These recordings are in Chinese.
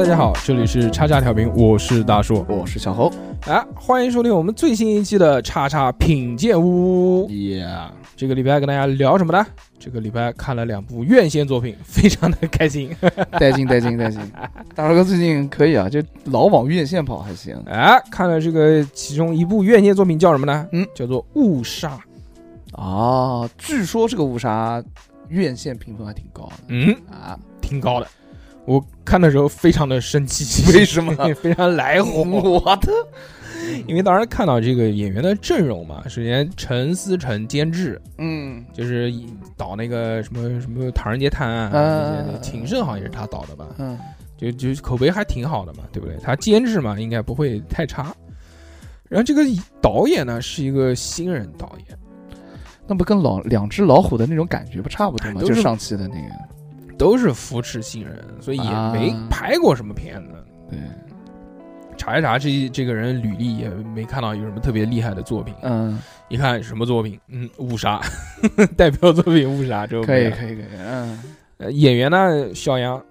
大家好，这里是叉叉调频，我是大叔。我是小侯。啊，欢迎收听我们最新一期的叉叉品鉴屋。Yeah，这个礼拜跟大家聊什么呢？这个礼拜看了两部院线作品，非常的开心。带劲带劲带劲！大帅哥最近可以啊，就老往院线跑还行。哎，看了这个其中一部院线作品叫什么呢？嗯，叫做《误杀》。啊，据说这个误杀院线评分还挺高的嗯，啊？挺高的。我看的时候非常的生气，为什么？非常来火。我的，因为当时看到这个演员的阵容嘛，首先陈思诚监制，嗯就是导那个什么什么《唐人街探案》嗯啊，情圣好像也是他导的吧？嗯，就就口碑还挺好的嘛，对不对？他监制嘛，应该不会太差。然后这个导演呢是一个新人导演，那不跟老两只老虎的那种感觉不差不多吗？就上期的那个。都是扶持新人，所以也啊没拍过什么片子。对，查一查这这个人履历，也没看到有什么特别厉害的作品。嗯，一看什么作品？嗯，误杀，代表作品《误杀》就可以可以可以，嗯。呃演员呢，肖央，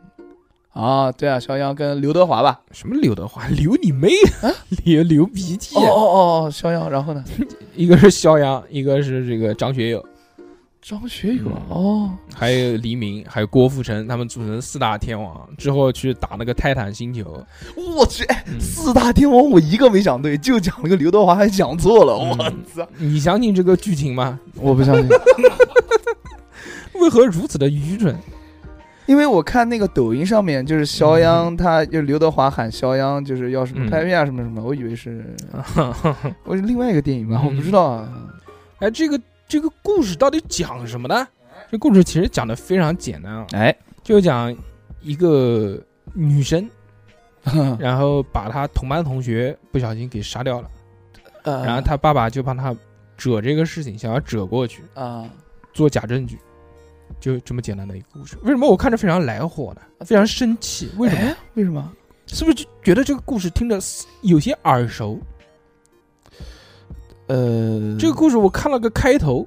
啊，对啊，肖央跟刘德华吧？什么刘德华，刘你妹啊！流流鼻涕哦。哦哦，肖央，然后呢？一个是肖央，一个是这个张学友，张学友哦，还有黎明，还有郭富城，他们组成四大天王，之后去打那个泰坦星球。我去，哎嗯四大天王我一个没讲对，就讲了个刘德华还讲错了，嗯我操！你相信这个剧情吗？我不相信，为何如此的愚蠢？因为我看那个抖音上面就是肖嗯央，他就刘德华喊肖央，就是要什么拍片啊什么什么，我以为是 我是另外一个电影吧，嗯我不知道啊。哎，这个这个故事到底讲什么呢？这故事其实讲的非常简单啊，哎，就讲一个女生，然后把她同班同学不小心给杀掉了，呃然后她爸爸就帮她遮这个事情，想要遮过去，啊，做假证据，就这么简单的一个故事。为什么我看着非常来火呢？非常生气，为什么？哎为什么？是不是就觉得这个故事听着有些耳熟？呃，这个故事我看了个开头，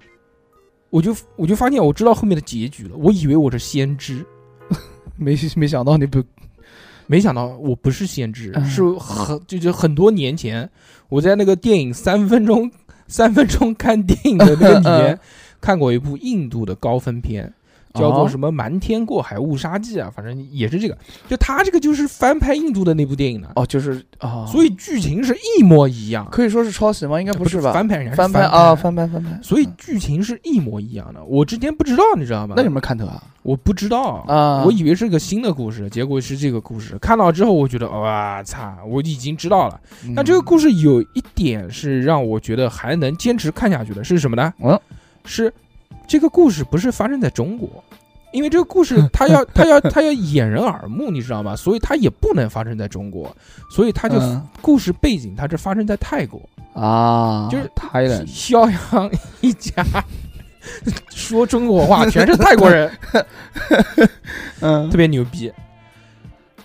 我就我就发现我知道后面的结局了。我以为我是先知，没没想到你不没想到我不是先知，嗯是很就就很多年前我在那个电影三分钟三分钟看电影的那个里面看过一部印度的高分片。叫做什么《瞒天过海误杀记》啊，反正也是这个。就他这个就是翻拍印度的那部电影的，哦，就是啊，所以剧情是一模一样。可以说是抄袭吗？应该不是吧？翻拍，人家翻拍啊，翻拍翻拍。所以嗯剧情是一模一样的。我之前不知道，你知道吗？那有没有看头啊？我不知道啊我以为是个新的故事，结果是这个故事。看到之后，我觉得哇操，我已经知道了。嗯但这个故事有一点是让我觉得还能坚持看下去的，是什么呢？嗯，是这个故事不是发生在中国。因为这个故事，它要它要它要掩人耳目，你知道吗？所以它也不能发生在中国，所以它就嗯故事背景它是发生在泰国，啊，就是泰人肖阳一家 说中国话全是泰国人，嗯特别牛逼。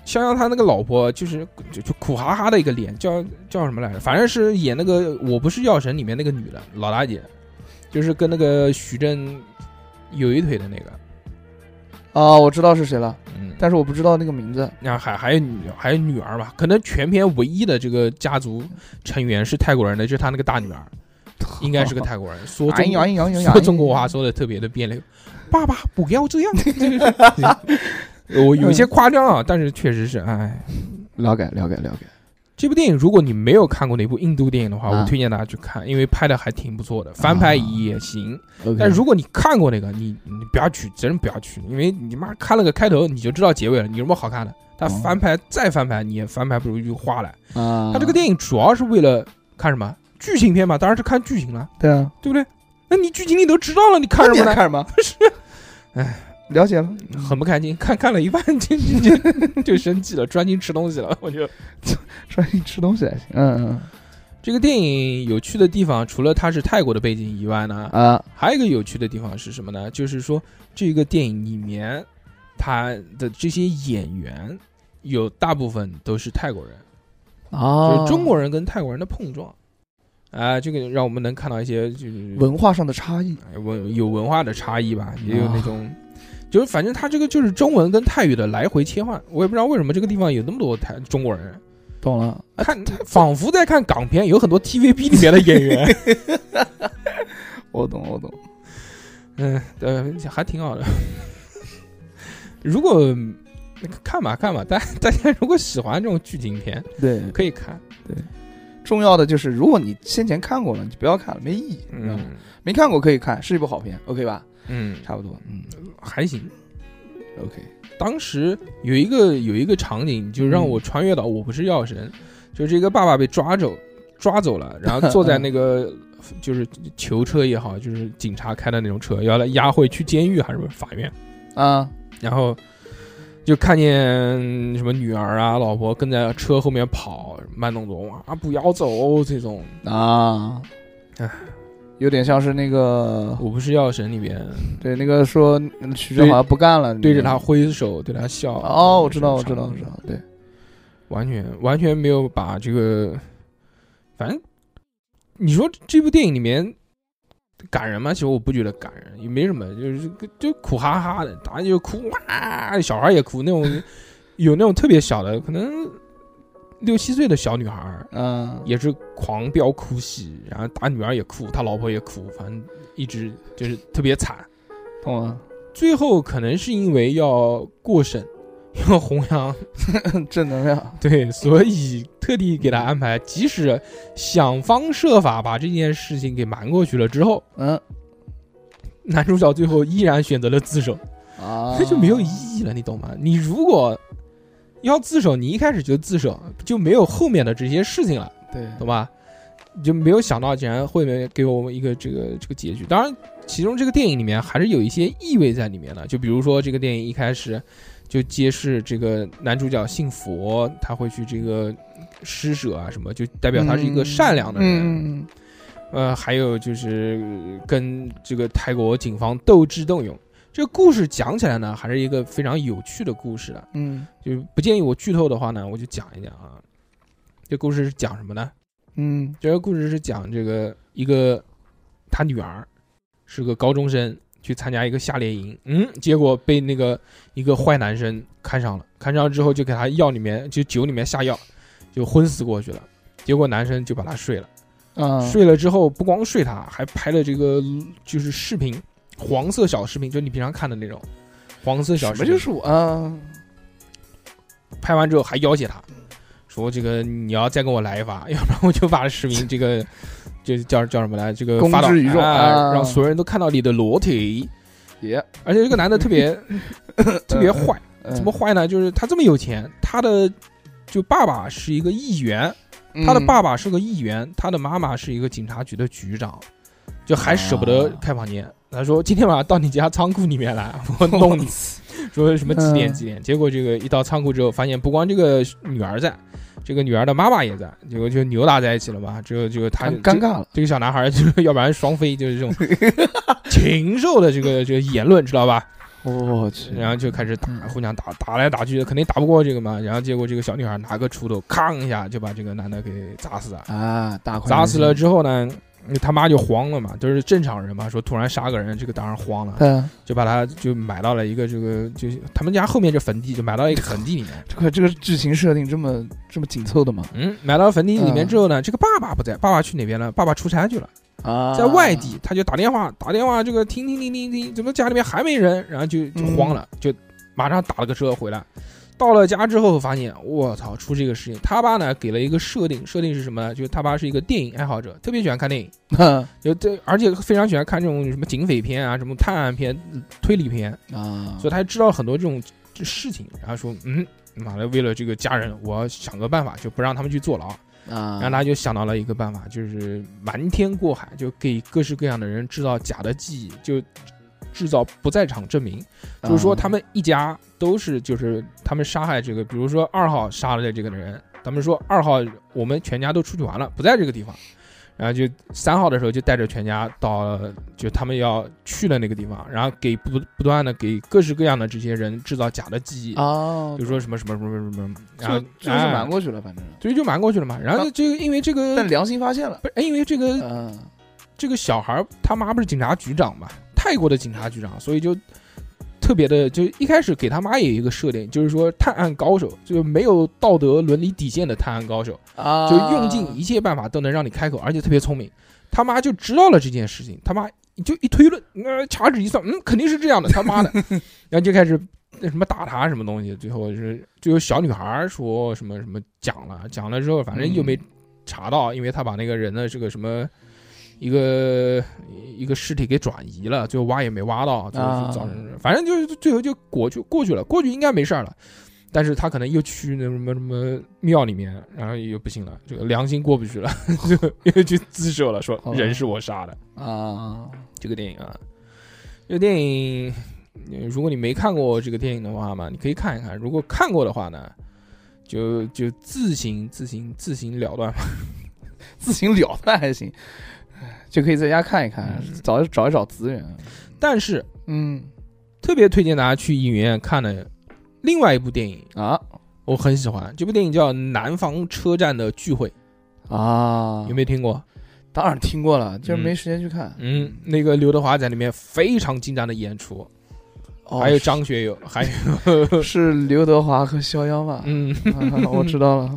肖央他那个老婆就是就就苦哈哈的一个脸，叫叫什么来着？反正是演那个《我不是药神》里面那个女的老大姐，就是跟那个徐峥有一腿的那个。啊，我知道是谁了，嗯，但是我不知道那个名字。然后还还有女还有女儿吧，可能全片唯一的这个家族成员是泰国人的，就是他那个大女儿，应该是个泰国人，说中说中国话说的特别的别扭。爸爸不要这样，我有些夸张啊，但是确实是，哎，了解了解了解。这部电影如果你没有看过那部印度电影的话，啊我推荐大家去看，因为拍的还挺不错的，翻拍也行。OK 但如果你看过那个，你你不要去，真不要去，因为你妈看了个开头你就知道结尾了，你有什么好看的？他哦翻拍再翻拍，你也翻拍不出一句话来。啊，他这个电影主要是为了看什么剧情片嘛，当然是看剧情了，对啊，对不对？那你剧情你都知道了，你看什么呢？看什么？是，哎，了解了。很不开心，看看了一半 就就就就生气了，专心吃东西了。我就 专心吃东西还行。嗯嗯这个电影有趣的地方，除了它是泰国的背景以外呢，啊还有一个有趣的地方是什么呢？就是说这个电影里面，它的这些演员有大部分都是泰国人，啊，就是中国人跟泰国人的碰撞。啊，这个让我们能看到一些就是文化上的差异。哎文有文化的差异吧，也有那种就是反正他这个就是中文跟泰语的来回切换，我也不知道为什么这个地方有那么多泰中国人，懂了。看仿佛在看港片，有很多 TVB 里面的演员。我懂，我懂。嗯，呃，还挺好的。如果看吧看吧，大大家如果喜欢这种剧情片，对，可以看。对，重要的就是，如果你先前看过了，你就不要看了，没意义。嗯，没看过可以看，是一部好片，OK 吧？嗯，差不多。嗯，还行。OK。当时有一个有一个场景，就让我穿越到《我不是药神》，就是这个爸爸被抓走抓走了，然后 坐在那个就是囚车也好，就是警察开的那种车，要来押回去监狱还是法院啊？然后就看见什么女儿啊、老婆跟在车后面跑，慢动作啊，不要走这种啊，唉。有点像是那个《我不是药神》里边，对那个说徐峥好像不干了，对着他挥手，对他笑。哦，我知道，我知道，我知道，对，完全完全没有把这个，反正你说这部电影里面感人吗？其实我不觉得感人，也没什么，就是就苦哈哈的，大家就哭哇，小孩也哭，那种 有那种特别小的，可能。六七岁的小女孩，嗯，也是狂飙哭戏，然后打女儿也哭，他老婆也哭，反正一直就是特别惨，懂吗。最后可能是因为要过审，要 弘扬 正能量，对，所以特地给他安排，即使想方设法把这件事情给瞒过去了之后，嗯，男主角最后依然选择了自首，啊，那就没有意义了，你懂吗？你如果要自首，你一开始就自首，就没有后面的这些事情了，对，懂吧？就没有想到竟然会给我们一个这个这个结局。当然，其中这个电影里面还是有一些意味在里面的。就比如说，这个电影一开始就揭示这个男主角信佛，他会去这个施舍啊什么，就代表他是一个善良的人。嗯呃，还有就是跟这个泰国警方斗智斗勇。这个故事讲起来呢，还是一个非常有趣的故事的。嗯，就不建议我剧透的话呢，我就讲一讲啊。这故事是讲什么呢？嗯，这个故事是讲这个一个他女儿是个高中生，去参加一个夏令营，嗯，结果被那个一个坏男生看上了，看上之后就给他药里面就酒里面下药，就昏死过去了。结果男生就把他睡了，啊，睡了之后不光睡他，还拍了这个就是视频。黄色小视频，就你平常看的那种黄色小视频，什么就是我啊？拍完之后还要挟他，说这个你要再跟我来一发，要不然我就把视频这个就叫叫什么来，这个发到宇宙，啊、让所有人都看到你的裸体。也，而且这个男的特别 特别坏，怎么坏呢？就是他这么有钱，他的就爸爸是一个议员，他的爸爸是个议员，他的妈妈是一个警察局的局长，就还舍不得开房间。他说：“今天晚上到你家仓库里面来，我弄 你。”说什么几点几点？结果这个一到仓库之后，发现不光这个女儿在，这个女儿的妈妈也在，结果就扭打在一起了嘛。之后就他尴尬了。这个小男孩 就是要不然双飞，就是这种 禽兽的这个这个言论，知道吧？我去，然后就开始打，互相打，打来打去的，肯定打不过这个嘛。然后结果这个小女孩拿个锄头，吭一下就把这个男的给砸死了啊！打砸死了之后呢？他妈就慌了嘛，都是正常人嘛，说突然杀个人，这个当然慌了，嗯，就把他就买到了一个这个，就他们家后面这坟地，就埋到一个坟地里面。这个这个剧情设定这么这么紧凑的吗？嗯，埋到坟地里面之后呢，这个爸爸不在，爸爸去哪边了？爸爸出差去了啊，在外地，他就打电话打电话，这个听听听听听，怎么家里面还没人？然后就就慌了，就马上打了个车回来。到了家之后，发现我操，出这个事情。他爸呢给了一个设定，设定是什么呢？就是他爸是一个电影爱好者，特别喜欢看电影，就这，而且非常喜欢看这种什么警匪片啊，什么探案片、推理片啊。所以他知道很多这种事情，然后说，嗯，妈的，为了这个家人，我要想个办法，就不让他们去坐牢啊。然后他就想到了一个办法，就是瞒天过海，就给各式各样的人制造假的记忆，就。制造不在场证明，就是说他们一家都是，就是他们杀害这个，比如说二号杀了这个人，他们说二号我们全家都出去玩了，不在这个地方，然后就三号的时候就带着全家到，就他们要去的那个地方，然后给不不断的给各式各样的这些人制造假的记忆哦，就说什么什么什么什么，然后就是瞒过去了，反正所以就瞒过去了嘛，然后这个因为这个，但良心发现了，不是因为这个，嗯，这个小孩他妈不是警察局长嘛。泰国的警察局长，所以就特别的，就一开始给他妈也有一个设定，就是说探案高手，就是没有道德伦理底线的探案高手，啊，就用尽一切办法都能让你开口，而且特别聪明。他妈就知道了这件事情，他妈就一推论，呃，掐指一算，嗯，肯定是这样的，他妈的，然后就开始那什么打他什么东西，最后是就有小女孩说什么什么讲了，讲了之后，反正又没查到，因为他把那个人的这个什么。一个一个尸体给转移了，最后挖也没挖到，最后就造成，反正就是最后就过去过去了，过去应该没事儿了，但是他可能又去那什么什么庙里面，然后又不行了，这个良心过不去了，就又去自首了，说人是我杀的啊。这个电影啊，这个电影，如果你没看过这个电影的话嘛，你可以看一看；如果看过的话呢，就就自行自行自行了断吧，自行了断还行。就可以在家看一看，找找一找资源。但是，嗯，特别推荐大家去影院看的另外一部电影啊，我很喜欢这部电影叫《南方车站的聚会》啊，有没有听过？当然听过了，就是没时间去看。嗯，那个刘德华在里面非常精湛的演出，还有张学友，还有 是刘德华和肖央吧？嗯，我知道了。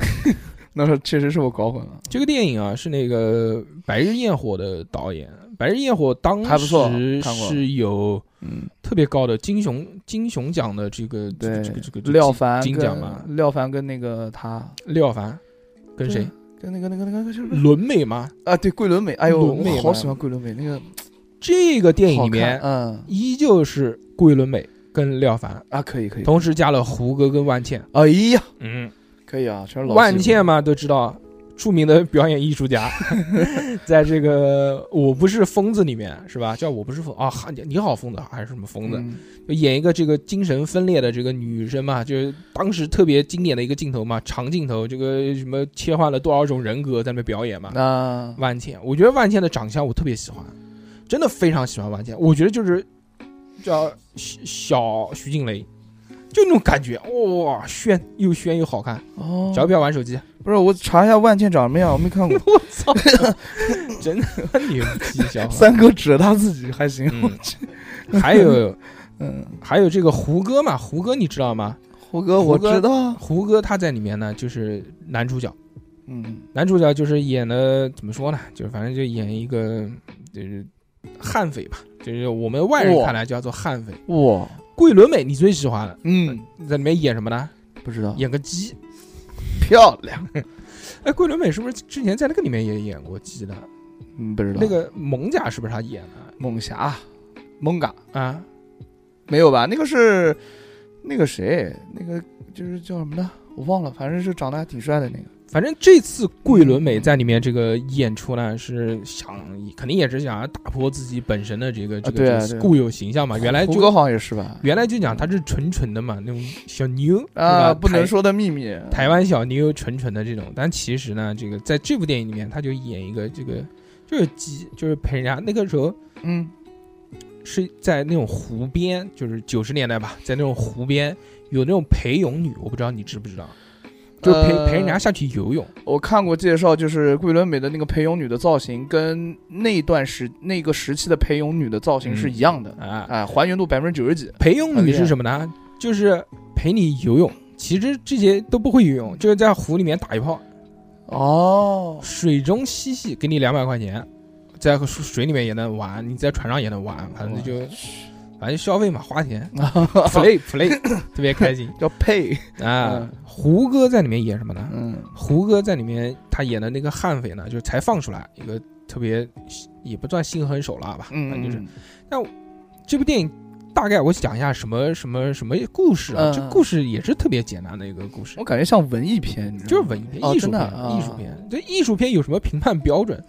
那是确实是我搞混了。这个电影啊，是那个《白日焰火》的导演，《白日焰火》当时是有嗯特别高的金熊金熊奖的这个这个这个这个廖凡金奖嘛？廖凡跟那个他廖凡跟谁？跟那个那个那个就是伦美吗？啊，对，桂纶镁。哎呦，我好喜欢桂纶镁那个。这个电影里面，嗯，依旧是桂纶镁跟廖凡啊，可以可以，同时加了胡歌跟万茜。哎呀，嗯。可以啊，全是老万茜嘛，都知道，著名的表演艺术家，在这个《我不是疯子》里面是吧？叫我不是疯啊，你好疯子还是什么疯子？就演一个这个精神分裂的这个女生嘛，就是当时特别经典的一个镜头嘛，长镜头，这个什么切换了多少种人格在那表演嘛。啊，万茜，我觉得万茜的长相我特别喜欢，真的非常喜欢万茜，我觉得就是叫小小徐静蕾。就那种感觉，哇，炫又炫又好看哦！只要不要玩手机，不是我查一下万茜长什么样，我没看过。我操，真的牛逼！小三哥指着他自己还行。还有，嗯，还有这个胡歌嘛？胡歌你知道吗？胡歌我知道，胡歌他在里面呢，就是男主角。嗯，男主角就是演的怎么说呢？就是反正就演一个就是悍匪吧，就是我们外人看来叫做悍匪。哇！桂纶镁，你最喜欢了？嗯，在里面演什么呢？不知道，演个鸡，漂亮。哎，桂纶镁是不是之前在那个里面也演过鸡的？嗯，不知道。那个猛甲是不是他演的？猛侠，猛嘎啊？没有吧？那个是那个谁？那个就是叫什么呢？我忘了，反正是长得还挺帅的那个。反正这次桂纶镁在里面这个演出呢，是想肯定也是想要打破自己本身的这个这个固有形象嘛。原来胡歌好像也是吧？原来就讲他是纯纯的嘛，那种小妞啊，不能说的秘密，台湾小妞纯纯的这种。但其实呢，这个在这部电影里面，他就演一个这个就是鸡，就是陪人家那个时候，嗯，是在那种湖边，就是九十年代吧，在那种湖边有那种陪泳女，我不知道你知不知道。就陪陪人家下去游泳。我看过介绍，就是桂纶镁的那个陪泳女的造型，跟那段时那个时期的陪泳女的造型是一样的啊，哎，还原度百分之九十几。陪泳女是什么呢？就是陪你游泳。其实这些都不会游泳，就是在湖里面打一炮。哦，水中嬉戏，给你两百块钱，在水里面也能玩，你在船上也能玩，反正就。反正消费嘛，花钱，play play，特别开心，叫 pay 啊。胡歌在里面演什么呢？嗯，胡歌在里面他演的那个悍匪呢，就是才放出来一个特别也不算心狠手辣吧，嗯，就是。那这部电影大概我讲一下什么什么什么故事啊？这故事也是特别简单的一个故事。我感觉像文艺片，就是文艺片，艺术片，艺术片。这艺术片有什么评判标准？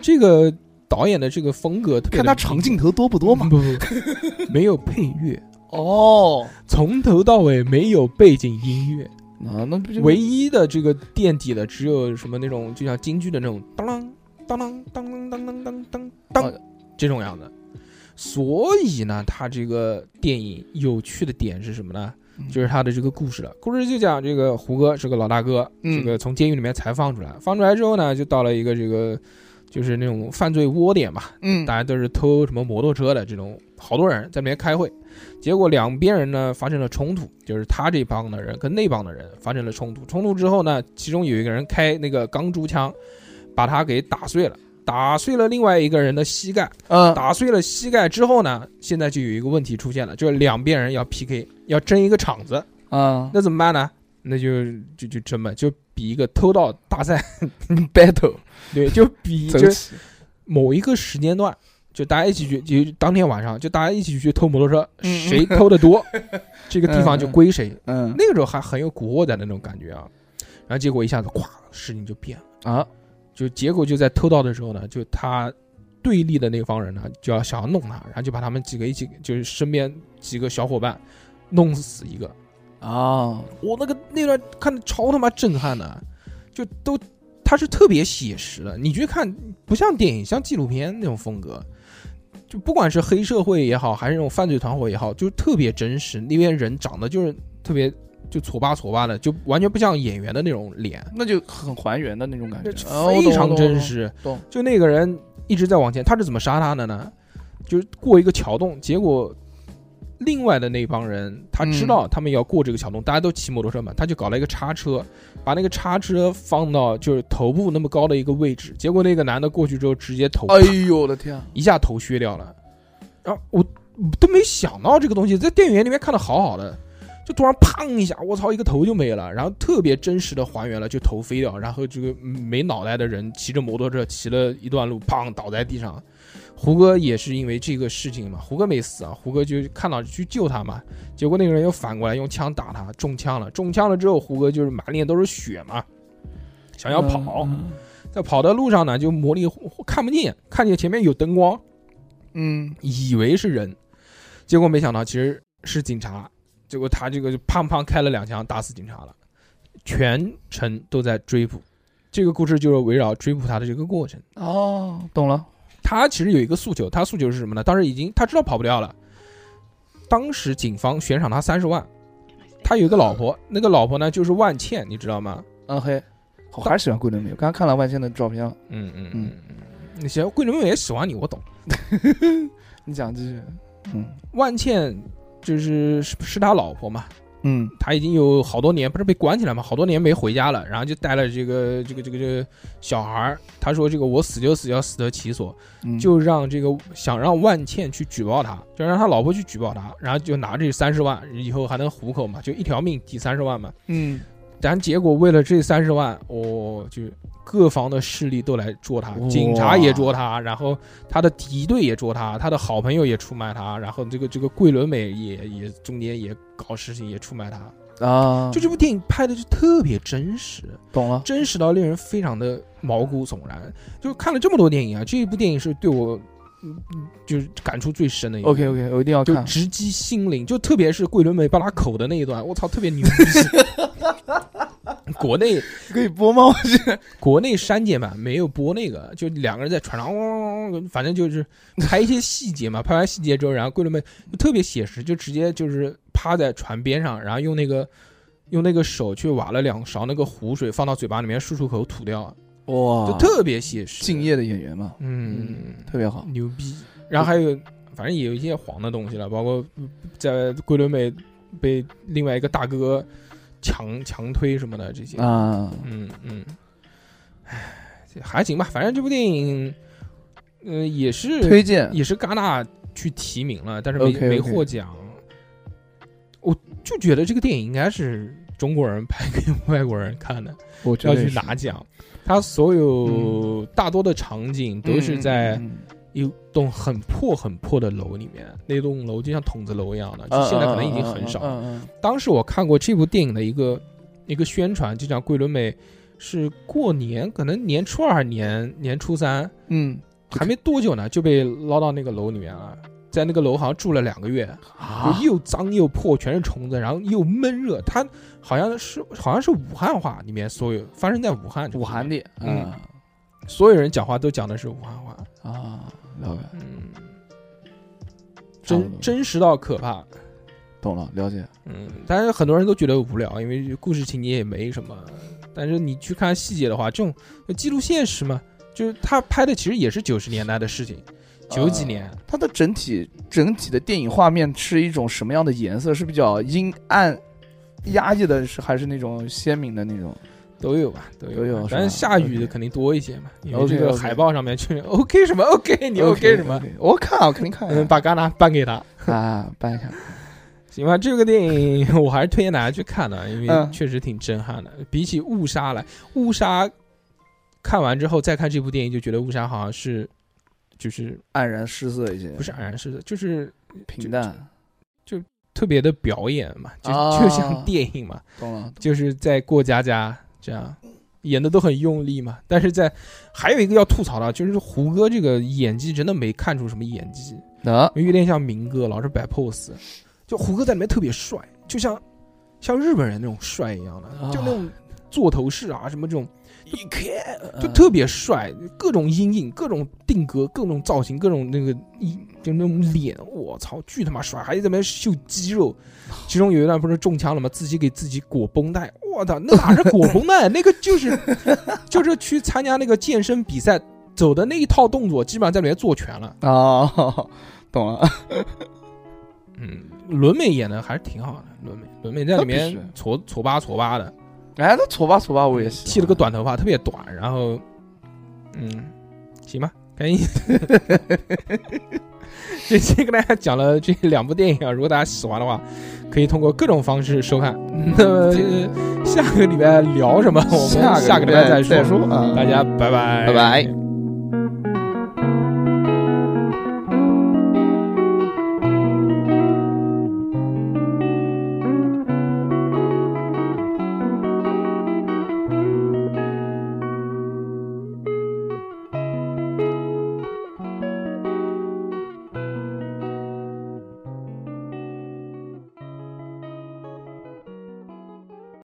这个。导演的这个风格，看他长镜头多不多嘛？不不，没有配乐哦。从头到尾没有背景音乐啊，那不就唯一的这个垫底的，只有什么那种，就像京剧的那种，当啷当啷当啷当啷当当当这种样子。所以呢，他这个电影有趣的点是什么呢？就是他的这个故事了。故事就讲这个胡歌是个老大哥，这个从监狱里面才放出来，放出来之后呢，就到了一个这个。就是那种犯罪窝点嘛，嗯，大家都是偷什么摩托车的这种，好多人在那边开会，结果两边人呢发生了冲突，就是他这帮的人跟那帮的人发生了冲突，冲突之后呢，其中有一个人开那个钢珠枪，把他给打碎了，打碎了另外一个人的膝盖，嗯，打碎了膝盖之后呢，现在就有一个问题出现了，就是两边人要 PK，要争一个场子，啊那怎么办呢？那就就就争嘛，就比一个偷盗大赛，，battle 对，就比就，某一个时间段，就大家一起去，就当天晚上，就大家一起去偷摩托车，嗯谁偷的多，这个地方就归谁。嗯那个时候还很有古惑仔的那种感觉啊。然后结果一下子，咵，事情就变了。啊，就结果就在偷盗的时候呢，就他对立的那方人呢，就要想要弄他，然后就把他们几个一起，就是身边几个小伙伴弄死一个。啊，我那个那段看的超他妈震撼的，就都他是特别写实的，你去看不像电影，像纪录片那种风格，就不管是黑社会也好，还是那种犯罪团伙也好，就是特别真实。那边人长得就是特别就挫巴挫巴的，就完全不像演员的那种脸，那就很还原的那种感觉，非常真实。懂。就那个人一直在往前，他是怎么杀他的呢？就是过一个桥洞，结果另外的那帮人他知道他们要过这个桥洞，大家都骑摩托车嘛，他就搞了一个叉车，把那个叉车放到就是头部那么高的一个位置，结果那个男的过去之后直接头哎呦我的天啊，一下头削掉了，然后我都没想到这个东西，在电影院里面看的好好的，就突然砰一下，我操，一个头就没了，然后特别真实的还原了，就头飞掉，然后这个没脑袋的人骑着摩托车骑了一段路，砰倒在地上。胡歌也是因为这个事情嘛，胡歌没死啊，胡歌就看到去救他嘛，结果那个人又反过来用枪打他，中枪了，中枪了之后，胡歌就是满脸都是血嘛，想要跑，嗯在跑的路上呢，就魔力看不见，看见前面有灯光，嗯，以为是人，结果没想到其实是警察。结果他这个就砰砰开了两枪，打死警察了，全程都在追捕。这个故事就是围绕追捕他的这个过程。哦，懂了，他其实有一个诉求，他诉求是什么呢？当时已经他知道跑不掉了，当时警方悬赏他三十万，他有一个老婆，那个老婆呢就是万茜，你知道吗？嗯嘿，我还是喜欢桂纶镁，我刚刚看了万茜的照片了，嗯嗯嗯嗯，那些桂纶镁也喜欢你，我懂。你讲继续，嗯万茜就是是是他老婆嘛，嗯他已经有好多年不是被关起来嘛，好多年没回家了，然后就带了这个这个这个这个小孩儿。他说：“这个我死就死，要死得其所。”嗯，就让这个想让万茜去举报他，就让他老婆去举报他，然后就拿这三十万，以后还能糊口嘛，就一条命抵三十万嘛。嗯但结果为了这三十万，哦，就各方的势力都来捉他，警察也捉他，然后他的敌对也捉他，他的好朋友也出卖他，然后这个这个桂纶镁也也中间也搞事情，也出卖他。啊，就这部电影拍的就特别真实，懂了，真实到令人非常的毛骨悚然。就看了这么多电影啊，这一部电影是对我，就是感触最深的一个。OK OK，我一定要看。就直击心灵，就特别是桂纶镁扒拉口的那一段，我操，特别牛逼。国内可以播吗？国内删减版没有播那个，就两个人在船上，嗡嗡嗡反正就是拍一些细节嘛。拍完细节之后，然后桂纶镁就特别写实，就直接就是趴在船边上，然后用那个用那个手去挖了两勺那个湖水，放到嘴巴里面漱漱口吐掉，哇，就特别写实。敬业的演员嘛，嗯，特别好。牛逼。然后还有，反正也有一些黄的东西了，包括在桂纶镁被另外一个大哥强强推什么的这些。啊，嗯嗯，唉，还行吧，反正这部电影，呃，也是推荐也是戛纳去提名了，但是没没获奖。我就觉得这个电影应该是中国人拍给外国人看的，要去拿奖。它所有大多的场景都是在嗯一栋很破很破的楼里面，那栋楼就像筒子楼一样的，就嗯现在可能已经很少。当时我看过这部电影的一个一个宣传，就讲桂纶镁是过年，可能年初二、年年初三，嗯还没多久呢，就被捞到那个楼里面了。在那个楼好像住了两个月，又脏又破，全是虫子，然后又闷热。它好像是好像是武汉话，里面所有发生在武汉，武汉的，嗯嗯所有人讲话都讲的是武汉话，啊，了解，嗯，真真实到可怕。懂了，了解。嗯，但是很多人都觉得无聊，因为故事情节也没什么。但是你去看细节的话，这种记录现实嘛，就是他拍的其实也是九十年代的事情，九几年。它的整体整体的电影画面是一种什么样的颜色？是比较阴暗、压抑的，是还是那种鲜明的那种？都有吧，都有有。但是下雨的肯定多一些嘛，因为这个海报上面就是 OK 什么 OK，你 OK 什么？我看啊，肯定看。嗯，把戛纳颁给他啊，颁一下。行吧，这个电影我还是推荐大家去看的，因为确实挺震撼的。比起误杀来，误杀看完之后再看这部电影，就觉得误杀好像是就是黯然失色一些，不是黯然失色，就是平淡，就特别的表演嘛，就就像电影嘛，懂了，就是在过家家这样演的都很用力嘛。但是在还有一个要吐槽的，就是胡歌这个演技真的没看出什么演技，啊，有点像明哥，老是摆 pose。就胡歌在里面特别帅，就像像日本人那种帅一样的，就那种座头市啊什么这种，就特别帅，各种阴影，各种定格，各种造型，各种那个一就那种脸，我操，巨他妈帅，还在那边秀肌肉。其中有一段不是中枪了吗？自己给自己裹绷带，我操，那哪是裹绷带？那个就是就是去参加那个健身比赛走的那一套动作，基本上在里面做全了啊，懂了。嗯，伦美演的还是挺好的。伦美，伦美在里面挫挫吧挫吧的，哎，那挫吧挫吧，我也是剃了个短头发，特别短。然后，嗯，行吧，赶紧。这期跟大家讲了这两部电影啊，如果大家喜欢的话，可以通过各种方式收看。那么下个礼拜聊什么？我们下个礼拜再说。大家拜拜，拜拜。